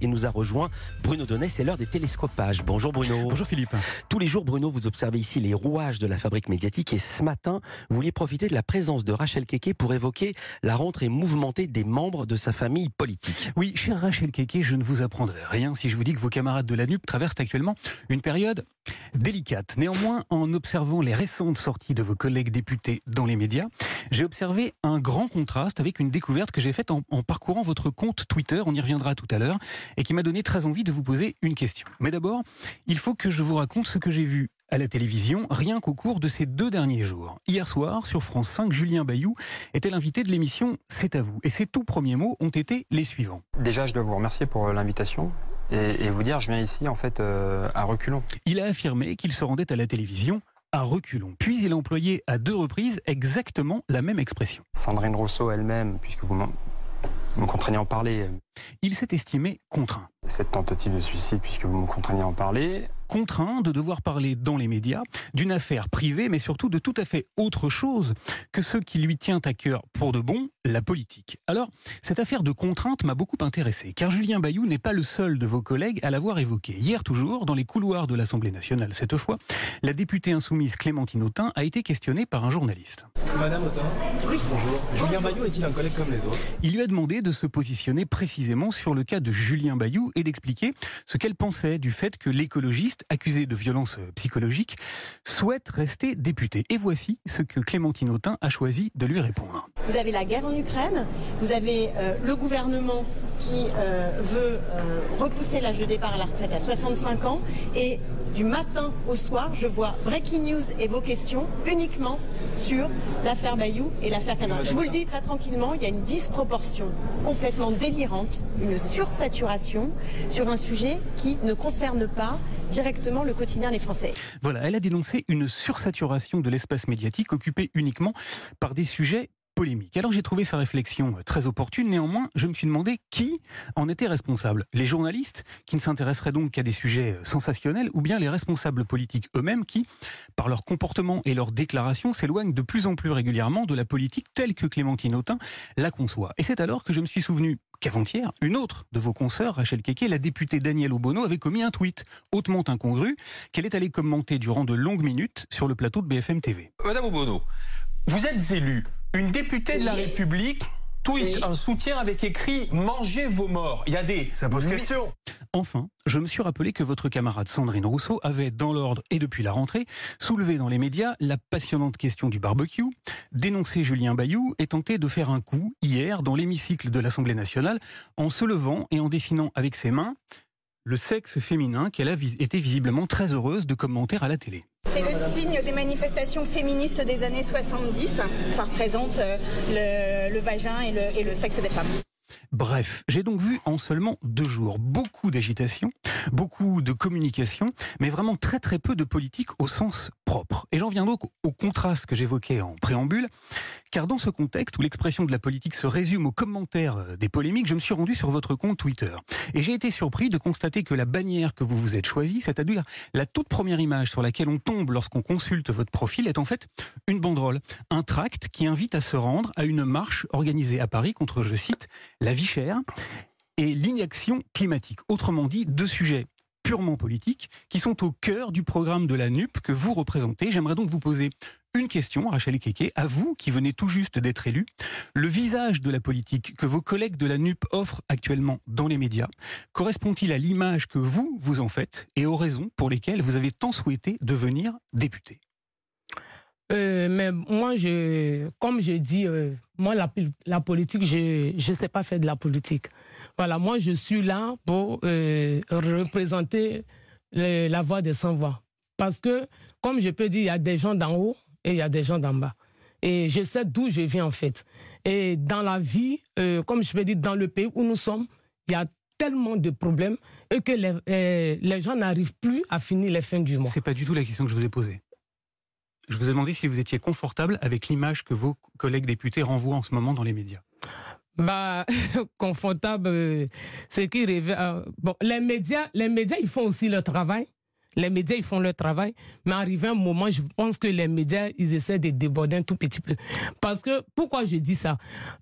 et nous a rejoint Bruno Donnet, c'est l'heure des télescopages. Bonjour Bruno. Bonjour Philippe. Tous les jours, Bruno, vous observez ici les rouages de la fabrique médiatique et ce matin, vous vouliez profiter de la présence de Rachel Keke pour évoquer la rentrée mouvementée des membres de sa famille politique. Oui, cher Rachel Keke, je ne vous apprendrai rien si je vous dis que vos camarades de la NUP traversent actuellement une période délicate. Néanmoins, en observant les récentes sorties de vos collègues députés dans les médias, j'ai observé un grand contraste avec une découverte que j'ai faite en, parcourant votre compte Twitter, on y reviendra tout à l'heure, et qui m'a donné très envie de vous poser une question. Mais d'abord, il faut que je vous raconte ce que j'ai vu à la télévision, rien qu'au cours de ces deux derniers jours. Hier soir, sur France 5, Julien Bayou était l'invité de l'émission C'est à vous. Et ses tout premiers mots ont été les suivants. Déjà, je dois vous remercier pour l'invitation et, et vous dire, je viens ici en fait euh, à reculons. Il a affirmé qu'il se rendait à la télévision à reculons. Puis il a employé à deux reprises exactement la même expression. Sandrine Rousseau elle-même, puisque vous me contraignez à en parler, Il s'est estimé contraint. Cette tentative de suicide, puisque vous me contraignez à en parler, Contraint de devoir parler dans les médias d'une affaire privée, mais surtout de tout à fait autre chose que ce qui lui tient à cœur pour de bon, la politique. Alors, cette affaire de contrainte m'a beaucoup intéressé, car Julien Bayou n'est pas le seul de vos collègues à l'avoir évoqué. Hier toujours, dans les couloirs de l'Assemblée nationale cette fois, la députée insoumise Clémentine Autain a été questionnée par un journaliste. Madame Autain Bonjour. Julien Bayou est-il un collègue comme les autres? Il lui a demandé de se positionner précisément sur le cas de Julien Bayou et d'expliquer ce qu'elle pensait du fait que l'écologiste, accusé de violence euh, psychologique, souhaite rester député. Et voici ce que Clémentine Autain a choisi de lui répondre. Vous avez la guerre en Ukraine, vous avez euh, le gouvernement qui euh, veut repousser l'âge de départ à la retraite à 65 ans et du matin au soir, je vois Breaking News et vos questions uniquement sur l'affaire Bayou et l'affaire Cadre. Je vous le dis très tranquillement, il y a une disproportion complètement délirante, une sursaturation sur un sujet qui ne concerne pas directement le quotidien des Français. Voilà, elle a dénoncé une sursaturation de l'espace médiatique occupé uniquement par des sujets polémiques. Alors j'ai trouvé sa réflexion euh, très opportune, néanmoins je me suis demandé qui en était responsable. Les journalistes, qui ne s'intéresseraient donc qu'à des sujets euh, sensationnels, ou bien les responsables politiques eux-mêmes qui, par leur comportement et leurs déclarations, s'éloignent de plus en plus régulièrement de la politique telle que Clémentine Autain la conçoit. Et c'est alors que je me suis souvenu qu'avant-hier, une autre de vos consoeurs, Rachel Keke, la députée Danielle Obono, avait commis un tweet hautement incongru qu'elle est allée commenter durant de longues minutes sur le plateau de BFM TV. Madame Obono, vous êtes élue. Une députée de la République tweet un soutien avec écrit Mangez vos morts. Il y a des. Ça pose question. Enfin, je me suis rappelé que votre camarade Sandrine Rousseau avait, dans l'ordre et depuis la rentrée, soulevé dans les médias la passionnante question du barbecue, dénoncé Julien Bayou et tenté de faire un coup hier dans l'hémicycle de l'Assemblée nationale en se levant et en dessinant avec ses mains le sexe féminin qu'elle a vis- été visiblement très heureuse de commenter à la télé. C'est le signe des manifestations féministes des années 70. Ça représente euh, le, le vagin et le, et le sexe des femmes. Bref, j'ai donc vu en seulement deux jours beaucoup d'agitation, beaucoup de communication, mais vraiment très très peu de politique au sens Et j'en viens donc au contraste que j'évoquais en préambule, car dans ce contexte où l'expression de la politique se résume aux commentaires euh, des polémiques, je me suis rendu sur votre compte Twitter. Et j'ai été surpris de constater que la bannière que vous vous êtes choisie, c'est-à-dire la toute première image sur laquelle on tombe lorsqu'on consulte votre profil, est en fait une banderole, un tract qui invite à se rendre à une marche organisée à Paris contre, je cite, la vie chère et l'inaction climatique. Autrement dit, deux sujets purement politiques qui sont au cœur du programme de la NUP que vous représentez. J'aimerais donc vous poser une question, Rachel Keke, à vous qui venez tout juste d'être élu. Le visage de la politique que vos collègues de la NUP offrent actuellement dans les médias correspond-il à l'image que vous, vous en faites et aux raisons pour lesquelles vous avez tant souhaité devenir député? Euh, mais moi, je, comme je dis, euh, moi, la, la politique, je ne sais pas faire de la politique. Voilà, moi, je suis là pour euh, représenter la voix des sans-voix. Parce que, comme je peux dire, il y a des gens d'en haut et il y a des gens d'en bas. Et je sais d'où je viens, en fait. Et dans la vie, euh, comme je peux dire, dans le pays où nous sommes, il y a tellement de problèmes et que les, euh, les gens n'arrivent plus à finir les fins du mois. C'est pas du tout la question que je vous ai posée. Je vous ai demandé si vous étiez confortable avec l'image que vos collègues députés renvoient en ce moment dans les médias. Bah, confortable, euh, c'est qui rêve. euh, bon, les médias, les médias, ils font aussi leur travail. Les médias, ils font leur travail, mais arrivé un moment, je pense que les médias, ils essaient de déborder un tout petit peu. Parce que, pourquoi je dis ça?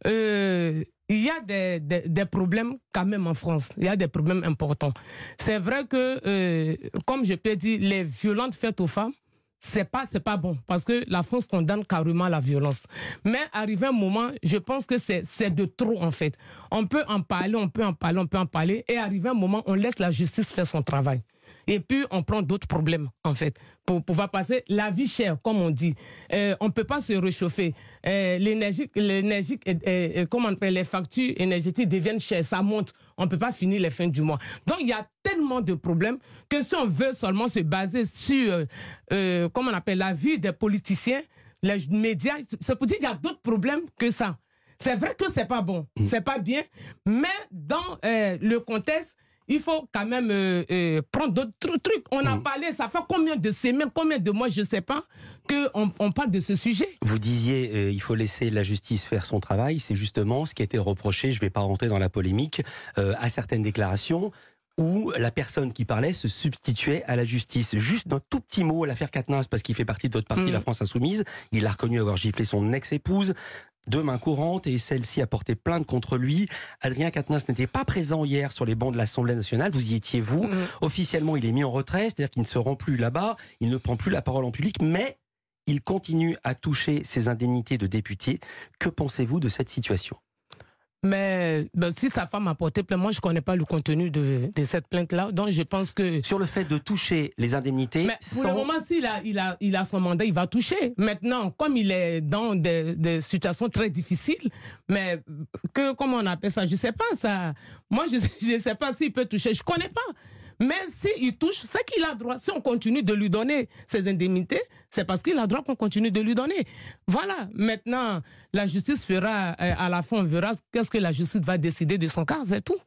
Euh, Il y a des, des, des, problèmes quand même en France. Il y a des problèmes importants. C'est vrai que, euh, comme je peux dire, les violentes faites aux femmes, c'est pas c'est pas bon parce que la France condamne carrément la violence. Mais arrivé un moment, je pense que c'est c'est de trop en fait. On peut en parler, on peut en parler, on peut en parler et arrivé un moment, on laisse la justice faire son travail. Et puis, on prend d'autres problèmes, en fait, pour pouvoir passer la vie chère, comme on dit. Euh, on ne peut pas se réchauffer. Euh, l'énergie, l'énergie, euh, comment on appelle, les factures énergétiques deviennent chères, ça monte. On ne peut pas finir les fins du mois. Donc, il y a tellement de problèmes que si on veut seulement se baser sur, comment on appelle, la vie des politiciens, les médias, c'est pour dire qu'il y a d'autres problèmes que ça. C'est vrai que c'est pas bon, c'est pas bien, mais dans le contexte, il faut quand même euh, euh, prendre d'autres trucs. On a mm. parlé, ça fait combien de semaines, combien de mois, je ne sais pas, qu'on on parle de ce sujet? Vous disiez, euh, il faut laisser la justice faire son travail. C'est justement ce qui a été reproché, je ne vais pas rentrer dans la polémique, à certaines déclarations où la personne qui parlait se substituait à la justice. Juste d'un tout petit mot, l'affaire Katniss, parce qu'il fait partie de votre parti, mm. la France Insoumise, il a reconnu avoir giflé son ex-épouse de main courante et celle-ci a porté plainte contre lui. Adrien Quatennens n'était pas présent hier sur les bancs de l'Assemblée nationale. Vous y étiez, vous. Mm. Officiellement, il est mis en retrait, c'est-à-dire qu'il ne se rend plus là-bas, il ne prend plus la parole en public, mais il continue à toucher ses indemnités de député. Que pensez-vous de cette situation? Mais ben, si sa femme a porté plainte, moi je connais pas le contenu de, de cette plainte-là, donc je pense que sur le fait de toucher les indemnités. Mais pour le moment, s'il a, il a, il a son mandat, il va toucher. Maintenant, comme il est dans des, des situations très difficiles, mais que comment on appelle ça, je sais pas ça. Moi, je je sais pas s'il peut toucher, je connais pas. Mais s'il touche, c'est qu'il a droit. Si on continue de lui donner ses indemnités, c'est parce qu'il a droit qu'on continue de lui donner. Voilà. Maintenant, la justice fera, euh, à la fin, on verra qu'est-ce que la justice va décider de son cas, c'est tout.